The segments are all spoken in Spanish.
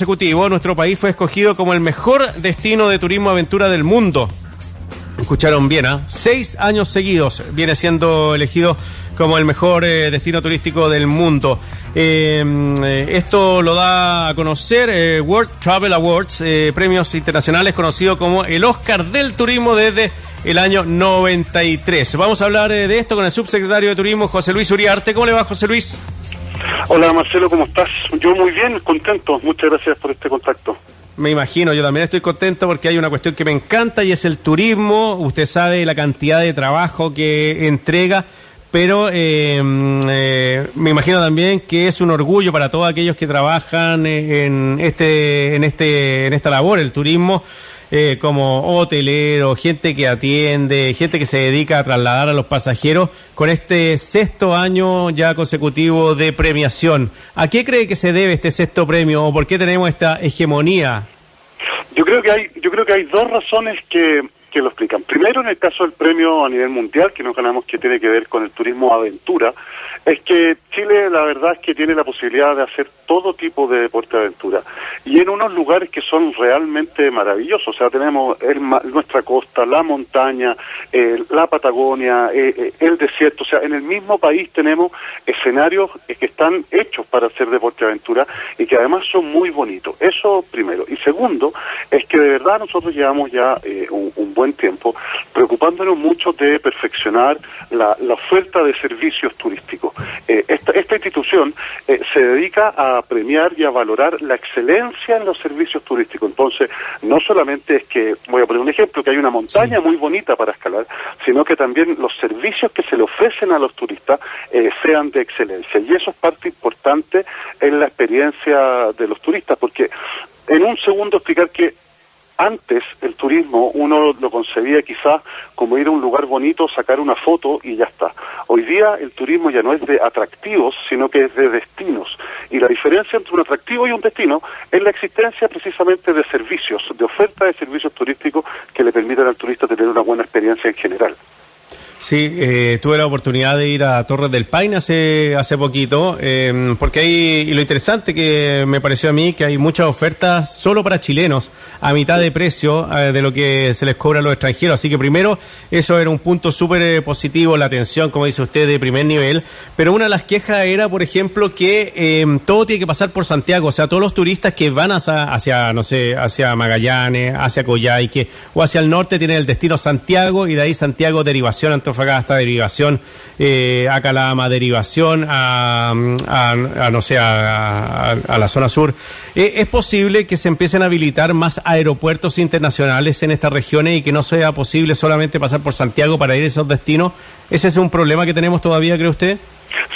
consecutivo, nuestro país fue escogido como el mejor destino de turismo aventura del mundo. Escucharon bien, ¿ah? Seis años seguidos viene siendo elegido como el mejor eh, destino turístico del mundo. Eh, eh, esto lo da a conocer eh, World Travel Awards, premios internacionales conocido como el Oscar del Turismo desde el año 93. Vamos a hablar de esto con el subsecretario de Turismo, José Luis Uriarte. ¿Cómo le va, José Luis? Hola Marcelo, ¿cómo estás? Yo muy bien, contento. Muchas gracias por este contacto. Me imagino, yo también estoy contento porque hay una cuestión que me encanta y es el turismo. Usted sabe la cantidad de trabajo que entrega, pero eh, eh, me imagino también que es un orgullo para todos aquellos que trabajan eh, en este, en este, en esta labor, el turismo. Eh, como hotelero, gente que atiende, gente que se dedica a trasladar a los pasajeros con este sexto año ya consecutivo de premiación. ¿A qué cree que se debe este sexto premio o por qué tenemos esta hegemonía? Yo creo que hay, yo creo que hay dos razones que, que lo explican. Primero, en el caso del premio a nivel mundial que nos ganamos, que tiene que ver con el turismo aventura, es que Chile, la verdad es que tiene la posibilidad de hacer todo tipo de deporte de aventura y en unos lugares que son realmente maravillosos. O sea, tenemos el, nuestra costa, la montaña, eh, la Patagonia, eh, eh, el desierto. O sea, en el mismo país tenemos escenarios que están hechos para hacer deporte de aventura y que además son muy bonitos. Eso primero. Y segundo, es que de verdad nosotros llevamos ya un, un, buen tiempo preocupándonos mucho de perfeccionar la, la oferta de servicios turísticos. esta, esta, institución se dedica a premiar y a valorar la excelencia en los servicios turísticos. Entonces, no solamente es que, voy a poner un ejemplo, que hay una montaña sí. muy bonita para escalar, sino que también los servicios que se le ofrecen a los turistas eh, sean de excelencia. Y eso es parte importante en la experiencia de los turistas, porque en un segundo explicar que antes el turismo uno lo concebía quizás como ir a un lugar bonito, sacar una foto y ya está. Hoy día el turismo ya no es de atractivos, sino que es de destinos. Y la diferencia entre un atractivo y un destino es la existencia precisamente de servicios, de oferta de servicios turísticos que le permitan al turista tener una buena experiencia en general. Sí, eh, tuve la oportunidad de ir a Torres del Paine hace, hace poquito, eh, porque hay, y lo interesante que me pareció a mí, que hay muchas ofertas solo para chilenos, a mitad de precio eh, de lo que se les cobra a los extranjeros. Así que primero, eso era un punto súper positivo, la atención, como dice usted, de primer nivel. Pero una de las quejas era, por ejemplo, que todo tiene que pasar por Santiago, o sea, todos los turistas que van hacia, hacia no sé, hacia Magallanes, hacia Coyhaique o hacia el norte tienen el destino Santiago y de ahí Santiago derivación Antofagasta, derivación eh, a Calama, derivación a, no sé, a, a, la zona sur. Eh, ¿Es posible que se empiecen a habilitar más aeropuertos internacionales en estas regiones y que no sea posible solamente pasar por Santiago para ir a esos destinos? ¿Ese es un problema que tenemos todavía, cree usted?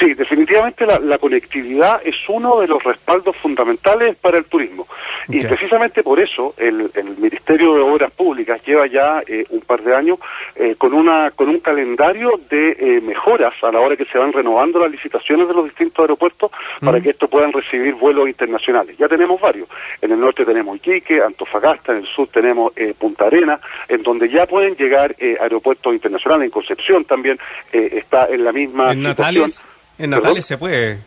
Sí, definitivamente la, la, conectividad es uno de los respaldos fundamentales para el turismo. Okay. Y precisamente por eso el, el, Ministerio de Obras Públicas lleva ya eh, un par de años eh, con, una, con un calendario de eh, mejoras a la hora que se van renovando las licitaciones de los distintos aeropuertos mm. para que estos puedan recibir vuelos internacionales. Ya tenemos varios. En el norte tenemos Iquique, Antofagasta, en el sur tenemos Punta Arena, en donde ya pueden llegar aeropuertos internacionales. En Concepción también está en la misma ¿En situación. Natales? En Natales se puede.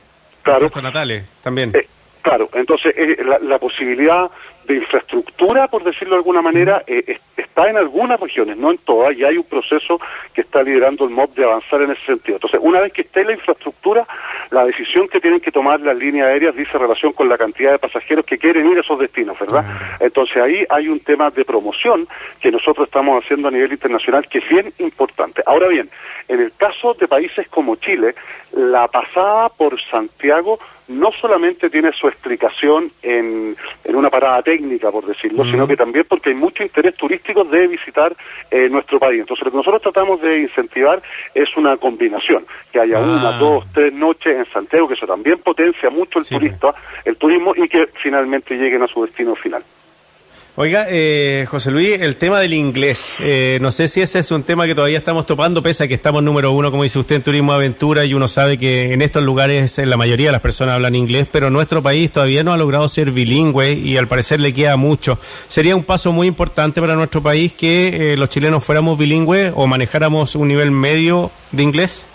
Claro. Natales también. Eh, claro, entonces eh, la, la, posibilidad de infraestructura, por decirlo de alguna manera, eh, está en algunas regiones, no en todas, y hay un proceso que está liderando el MOB de avanzar en ese sentido. Entonces, una vez que esté la infraestructura, la decisión que tienen que tomar las líneas aéreas dice relación con la cantidad de pasajeros que quieren ir a esos destinos, ¿verdad? Entonces, ahí hay un tema de promoción que nosotros estamos haciendo a nivel internacional que es bien importante. Ahora bien, en el caso de países como Chile, la pasada por Santiago no solamente tiene su explicación en, en una parada técnica, por decirlo, sino que también porque hay mucho interés turístico de visitar eh, nuestro país. Entonces, lo que nosotros tratamos de incentivar es una combinación, que haya ah. una, dos, tres noches en Santiago, que eso también potencia mucho el sí, turista, el turismo, y que finalmente lleguen a su destino final. Oiga, eh, José Luis, el tema del inglés, eh, no sé si ese es un tema que todavía estamos topando, pese a que estamos número uno, como dice usted, en turismo aventura, y uno sabe que en estos lugares la mayoría de las personas hablan inglés, pero nuestro país todavía no ha logrado ser bilingüe y al parecer le queda mucho. ¿Sería un paso muy importante para nuestro país que eh, los chilenos fuéramos bilingües o manejáramos un nivel medio de inglés?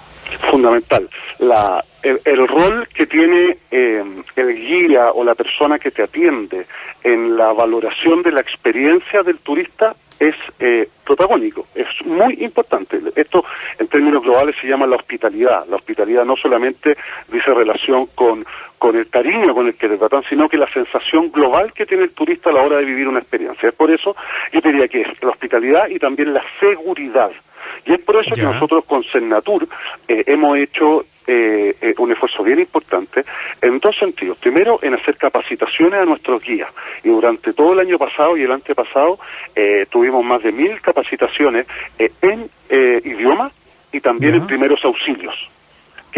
Fundamental. La, el, rol que tiene eh, el guía o la persona que te atiende en la valoración de la experiencia del turista es eh, protagónico, es muy importante. Esto en términos globales se llama la hospitalidad. La hospitalidad no solamente dice relación con, con el cariño con el que te tratan, sino que la sensación global que tiene el turista a la hora de vivir una experiencia. Es por eso yo diría que es la hospitalidad y también la seguridad. Y es por eso que nosotros con Sennatur eh, hemos hecho eh, eh, un esfuerzo bien importante en dos sentidos. Primero, en hacer capacitaciones a nuestros guías. Y durante todo el año pasado y el antepasado eh, tuvimos más de mil capacitaciones en idioma y también en primeros auxilios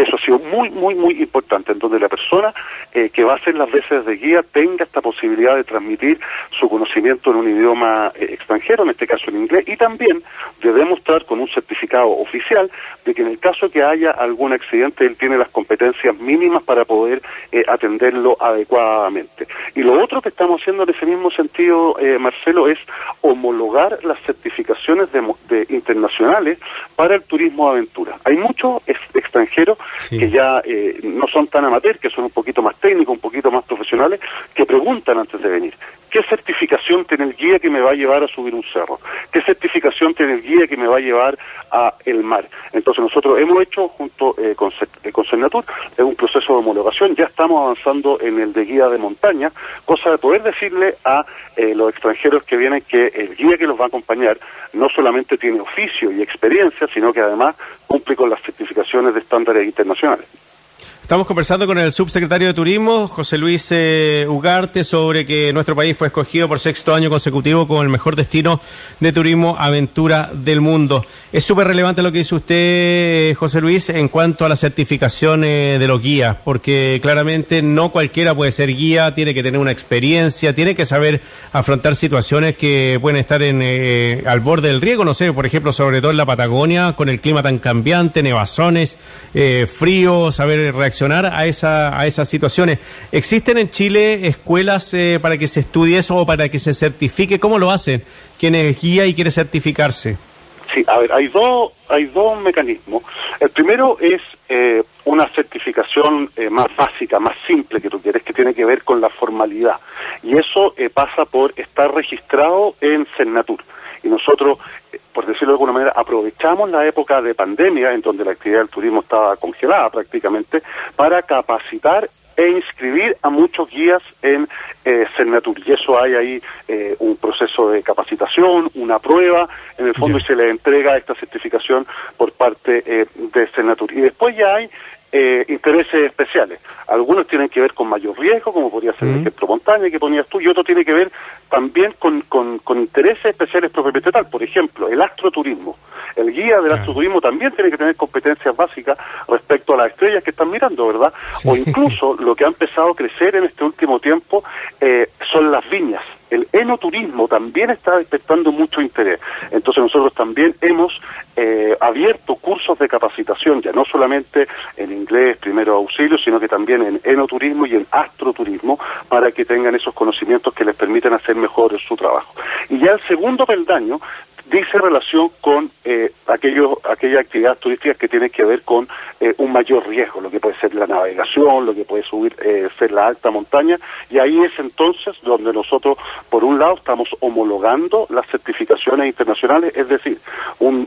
eso ha sido muy, muy, muy importante, en donde la persona eh, que va a hacer las veces de guía tenga esta posibilidad de transmitir su conocimiento en un idioma eh, extranjero, en este caso en inglés, y también de demostrar con un certificado oficial de que en el caso que haya algún accidente, él tiene las competencias mínimas para poder eh, atenderlo adecuadamente. Y lo otro que estamos haciendo en ese mismo sentido, Marcelo, es homologar las certificaciones de, internacionales para el turismo aventura. Hay muchos extranjeros que ya eh, no son tan amateurs, que son un poquito más técnicos, un poquito más profesionales, que preguntan antes de venir. ¿Qué certificación tiene el guía que me va a llevar a subir un cerro? ¿Qué certificación tiene el guía que me va a llevar a el mar? Entonces nosotros hemos hecho junto eh, con, eh, con Cernatur un proceso de homologación, ya estamos avanzando en el de guía de montaña, cosa de poder decirle a eh, los extranjeros que vienen que el guía que los va a acompañar no solamente tiene oficio y experiencia, sino que además cumple con las certificaciones de estándares internacionales. Estamos conversando con el subsecretario de Turismo, José Luis eh, Ugarte, sobre que nuestro país fue escogido por sexto año consecutivo como el mejor destino de turismo aventura del mundo. Es súper relevante lo que dice usted, José Luis, en cuanto a las certificaciones de los guías, porque claramente no cualquiera puede ser guía, tiene que tener una experiencia, tiene que saber afrontar situaciones que pueden estar en, eh, al borde del riesgo, no sé, por ejemplo, sobre todo en la Patagonia, con el clima tan cambiante, nevazones, eh, frío, saber reaccionar a, esa, a esas situaciones. ¿Existen en Chile escuelas eh, para que se estudie eso o para que se certifique? ¿Cómo lo hacen? ¿Quién es guía y quiere certificarse? Sí, a ver, hay dos, hay dos mecanismos. El primero es eh, una certificación eh, más básica, más simple que tú quieres, que tiene que ver con la formalidad. Y eso pasa por estar registrado en Cernatur. Y nosotros por decirlo de alguna manera, aprovechamos la época de pandemia, en donde la actividad del turismo estaba congelada prácticamente, para capacitar e inscribir a muchos guías en eh, Cernatur. Y eso hay ahí eh, un proceso de capacitación, una prueba, en el fondo, y se le entrega esta certificación por parte eh, de Cernatur. Y después ya hay eh, intereses especiales. Algunos tienen que ver con mayor riesgo, como podría ser el ejemplo montaña que ponías tú, y otro tiene que ver también con, con, intereses especiales propiamente tal. Por ejemplo, el astroturismo. El guía del astroturismo también tiene que tener competencias básicas respecto a las estrellas que están mirando, ¿verdad? O incluso lo que ha empezado a crecer en este último tiempo eh, son las viñas el enoturismo también está despertando mucho interés. Entonces nosotros también hemos eh, abierto cursos de capacitación, ya no solamente en inglés, primero auxilio, sino que también en enoturismo y en astroturismo, para que tengan esos conocimientos que les permiten hacer mejor su trabajo. Y ya el segundo peldaño dice relación con eh, aquellos, aquellas actividades turísticas que tienen que ver con eh, un mayor riesgo, lo que puede ser la navegación, lo que puede subir, eh, ser la alta montaña, y ahí es entonces donde nosotros, por un lado, estamos homologando las certificaciones internacionales, es decir, un,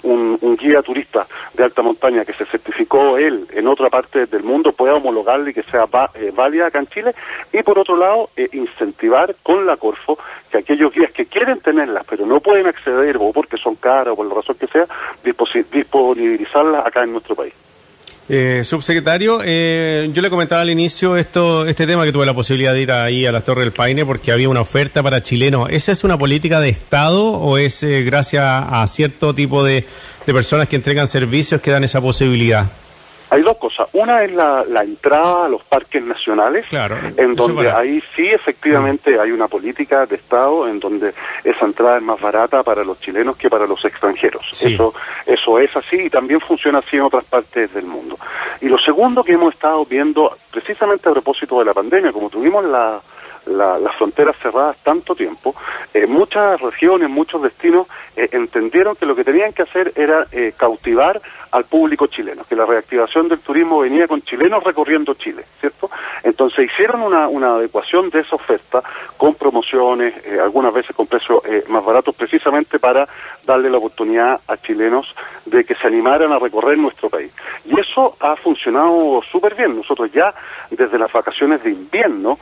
guía turista de alta montaña que se certificó él en otra parte del mundo pueda homologarle y que sea eh, válida acá en Chile, y por otro lado, incentivar con la Corfo que aquellos guías que quieren tenerlas, pero no pueden acceder o porque son caras o por la razón que sea, disponibilizarlas acá en nuestro país. Eh, subsecretario, eh, yo le comentaba al inicio esto, este tema que tuve la posibilidad de ir ahí a las Torres del Paine porque había una oferta para chilenos. ¿Esa es una política de Estado o es eh, gracias a cierto tipo de, de personas que entregan servicios que dan esa posibilidad? Hay dos cosas. Una es la, entrada a los parques nacionales, en donde ahí sí efectivamente hay una política de Estado en donde esa entrada es más barata para los chilenos que para los extranjeros. Eso, eso es así y también funciona así en otras partes del mundo. Y lo segundo que hemos estado viendo, precisamente a propósito de la pandemia, como tuvimos la, las fronteras cerradas tanto tiempo, eh, muchas regiones, muchos destinos eh, entendieron que lo que tenían que hacer era eh, cautivar al público chileno, que la reactivación del turismo venía con chilenos recorriendo Chile, ¿cierto? Entonces hicieron una, una adecuación de esa oferta con promociones, algunas veces con precios más baratos, precisamente para darle la oportunidad a chilenos de que se animaran a recorrer nuestro país. Y eso ha funcionado súper bien. Nosotros ya desde las vacaciones de invierno,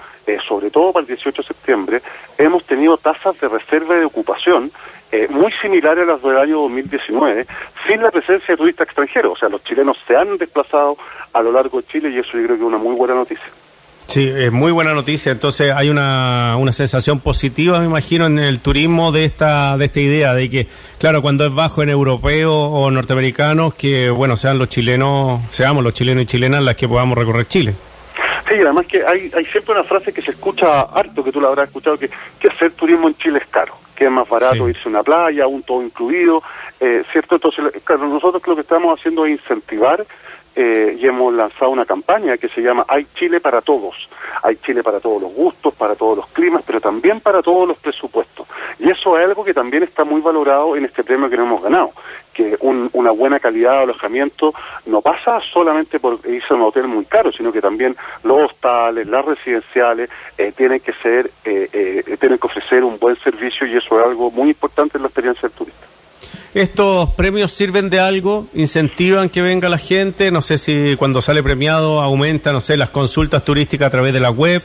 sobre todo para el 18 de septiembre, hemos tenido tasas de reserva de ocupación eh, muy similares a las del año 2019, sin la presencia de turistas extranjeros. O sea, los chilenos se han desplazado a lo largo de Chile y eso yo creo que es una muy buena noticia. Sí, es muy buena noticia. Entonces hay una, una sensación positiva, me imagino, en el turismo de esta de esta idea de que, claro, cuando es bajo en europeos o norteamericanos, que bueno, sean los chilenos, seamos los chilenos y chilenas las que podamos recorrer Chile. Sí, además que hay, hay siempre una frase que se escucha harto, que tú la habrás escuchado, que, que hacer turismo en Chile es caro, que es más barato irse a una playa, un todo incluido, eh, ¿cierto? Entonces, claro, nosotros lo que estamos haciendo es incentivar eh, y hemos lanzado una campaña que se llama Hay Chile para todos. Hay Chile para todos los gustos, para todos los climas, pero también para todos los presupuestos. Y eso es algo que también está muy valorado en este premio que nos hemos ganado, que una buena calidad de alojamiento no pasa solamente por irse a un hotel muy caro, sino que también los hostales, las residenciales eh, tienen que ser, eh, tienen que ofrecer un buen servicio y eso es algo muy importante en la experiencia del turista. ¿Estos premios sirven de algo? ¿Incentivan que venga la gente? No sé si cuando sale premiado aumenta, no sé, las consultas turísticas a través de la web.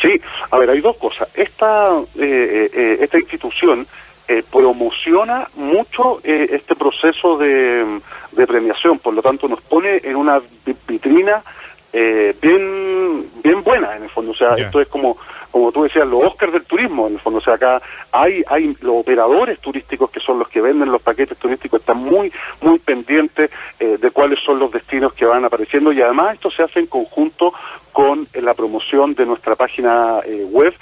Sí, a ver, hay dos cosas. Esta, eh, eh, esta institución eh, promociona mucho este proceso de, premiación, por lo tanto nos pone en una vitrina bien bien buena en el fondo. O sea, esto es como como tú decías, los Oscars del turismo, en el fondo. O sea, acá hay, hay los operadores turísticos que son los que venden los paquetes turísticos, están muy, muy pendientes eh, de cuáles son los destinos que van apareciendo y además esto se hace en conjunto con eh, la promoción de nuestra página eh, web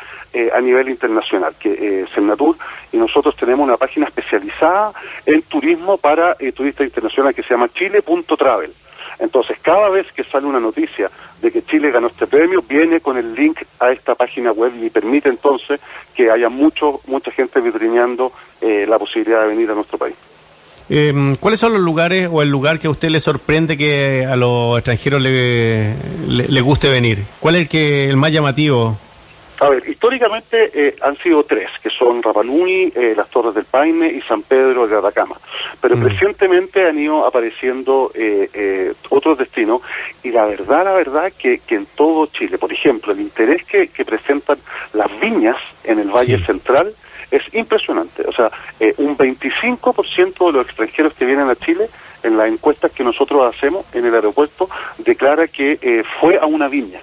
a nivel internacional, que es Senatur, y nosotros tenemos una página especializada en turismo para turistas internacionales que se llama chile.travel. Entonces, cada vez que sale una noticia de que Chile ganó este premio, viene con el link a esta página web y permite entonces que haya mucho, mucha gente vitrineando eh, la posibilidad de venir a nuestro país. Em, ¿Cuáles son los lugares o el lugar que a usted le sorprende que a los extranjeros le, le, guste venir? ¿Cuál es el, que, el más llamativo? A ver, históricamente eh, han sido tres, que son Rapanui, eh, las Torres del Paine y San Pedro de Atacama. Pero mm. recientemente han ido apareciendo eh, otros destinos y la verdad, la verdad que, que en todo Chile, por ejemplo, el interés que, que presentan las viñas en el Valle Central es impresionante. O sea, un 25% de los extranjeros que vienen a Chile en las encuestas que nosotros hacemos en el aeropuerto declara que fue a una viña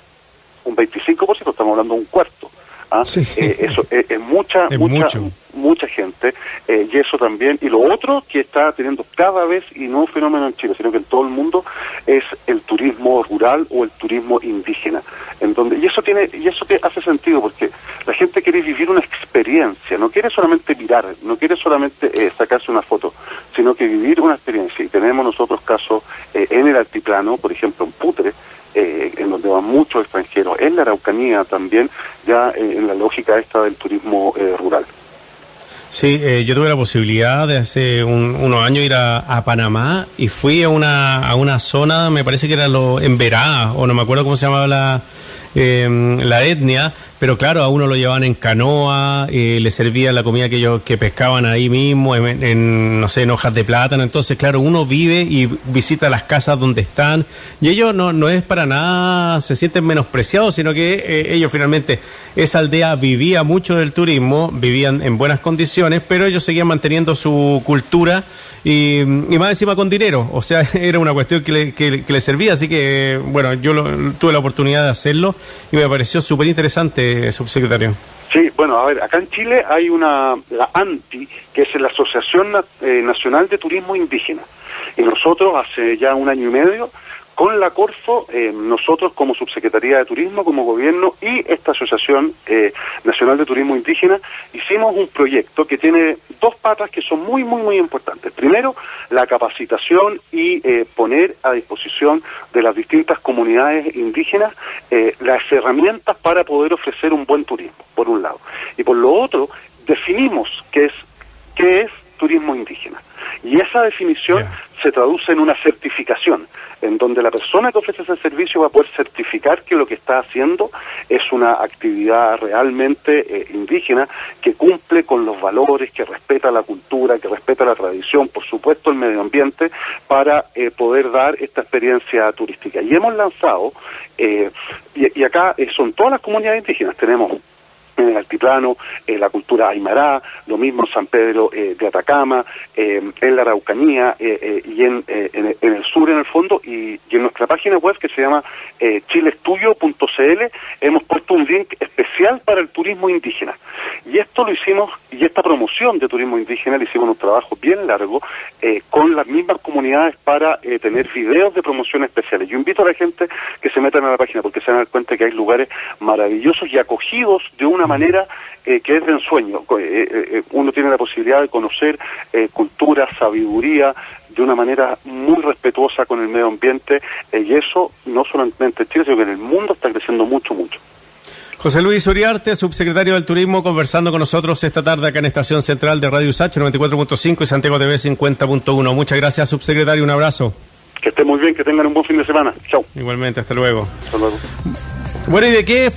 un 25%, estamos hablando de un cuarto. ¿ah? Eh, eso eh, es mucha, mucha, mucha gente eh, y eso también. Y lo otro que está teniendo cada vez, y no un fenómeno en Chile, sino que en todo el mundo, es el turismo rural o el turismo indígena. en donde Y eso tiene y eso te hace sentido porque la gente quiere vivir una experiencia, no quiere solamente mirar, no quiere solamente sacarse una foto, sino que vivir una experiencia. Y tenemos nosotros casos en el altiplano, por ejemplo en Putre, eh, en donde van muchos extranjeros, en la Araucanía también, ya eh, en la lógica esta del turismo eh, rural. Sí, yo tuve la posibilidad de hace unos años ir a, Panamá y fui a una, a una zona, me parece que era lo en Verá, o no me acuerdo cómo se llamaba la, la etnia, pero claro, a uno lo llevaban en canoa, eh, le servían la comida que ellos que pescaban ahí mismo, en, no sé, en hojas de plátano. Entonces, claro, uno vive y visita las casas donde están. Y ellos no, no es para nada, se sienten menospreciados, sino que eh, ellos finalmente, esa aldea vivía mucho del turismo, vivían en buenas condiciones, pero ellos seguían manteniendo su cultura y, más encima con dinero. O sea, era una cuestión que le, que, le servía. Así que, bueno, yo tuve la oportunidad de hacerlo y me pareció súper interesante subsecretario? Sí, bueno, a ver, acá en Chile hay una, la ANTI, que es la Asociación eh, Nacional de Turismo Indígena. Y nosotros hace ya un año y medio con la Corfo, eh, nosotros como Subsecretaría de Turismo, como gobierno y esta Asociación eh, Nacional de Turismo Indígena, hicimos un proyecto que tiene dos patas que son muy, muy, muy importantes. Primero, la capacitación y eh, poner a disposición de las distintas comunidades indígenas las herramientas para poder ofrecer un buen turismo, por un lado. Y por lo otro, definimos qué es, qué es turismo indígena. Y esa definición se traduce en una certificación, en donde la persona que ofrece ese servicio va a poder certificar que lo que está haciendo es una actividad realmente eh, indígena que cumple con los valores, que respeta la cultura, que respeta la tradición, por supuesto el medio ambiente, para eh, poder dar esta experiencia turística. Y hemos lanzado, eh, y, y, acá son todas las comunidades indígenas, tenemos en el altiplano, eh, la cultura aymara, lo mismo en San Pedro eh, de Atacama, eh, en la Araucanía y en, en, el sur en el fondo, y, en nuestra página web que se llama chilestudio.cl hemos puesto un link especial para el turismo indígena. Y esto lo hicimos, y esta promoción de turismo indígena le hicimos un trabajo bien largo con las mismas comunidades para tener videos de promoción especiales. Yo invito a la gente que se metan a la página porque se van a dar cuenta que hay lugares maravillosos y acogidos de una manera eh, que es de ensueño. Eh, eh, uno tiene la posibilidad de conocer cultura, sabiduría, de una manera muy respetuosa con el medio ambiente, y eso no solamente en Chile, sino que en el mundo está creciendo mucho, mucho. José Luis Uriarte, subsecretario del Turismo, conversando con nosotros esta tarde acá en Estación Central de Radio USACH 94.5 y Santiago TV 50.1. Muchas gracias, subsecretario, un abrazo. Que esté muy bien, que tengan un buen fin de semana. Chao. Igualmente, hasta luego. Hasta luego. Bueno, ¿y de qué